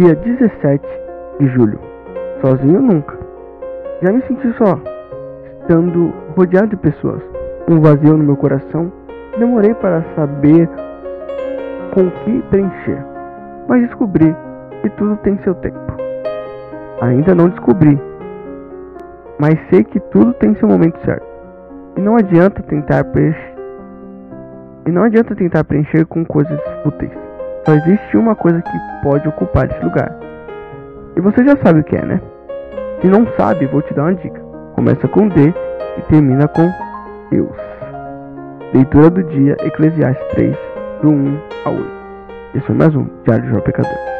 Dia 17 de julho. Sozinho nunca. Já me senti só, estando rodeado de pessoas. Um vazio no meu coração. Demorei para saber com que preencher, mas descobri que tudo tem seu tempo. Ainda não descobri, mas sei que tudo tem seu momento certo. E não adianta tentar preencher. E não adianta tentar preencher com coisas fúteis. Só existe uma coisa que pode ocupar esse lugar. E você já sabe o que é, né? Se não sabe, vou te dar uma dica. Começa com D e termina com Deus. Leitura do dia, Eclesiastes 3, do 1 ao 8. Esse foi mais um Diário de João Pecador.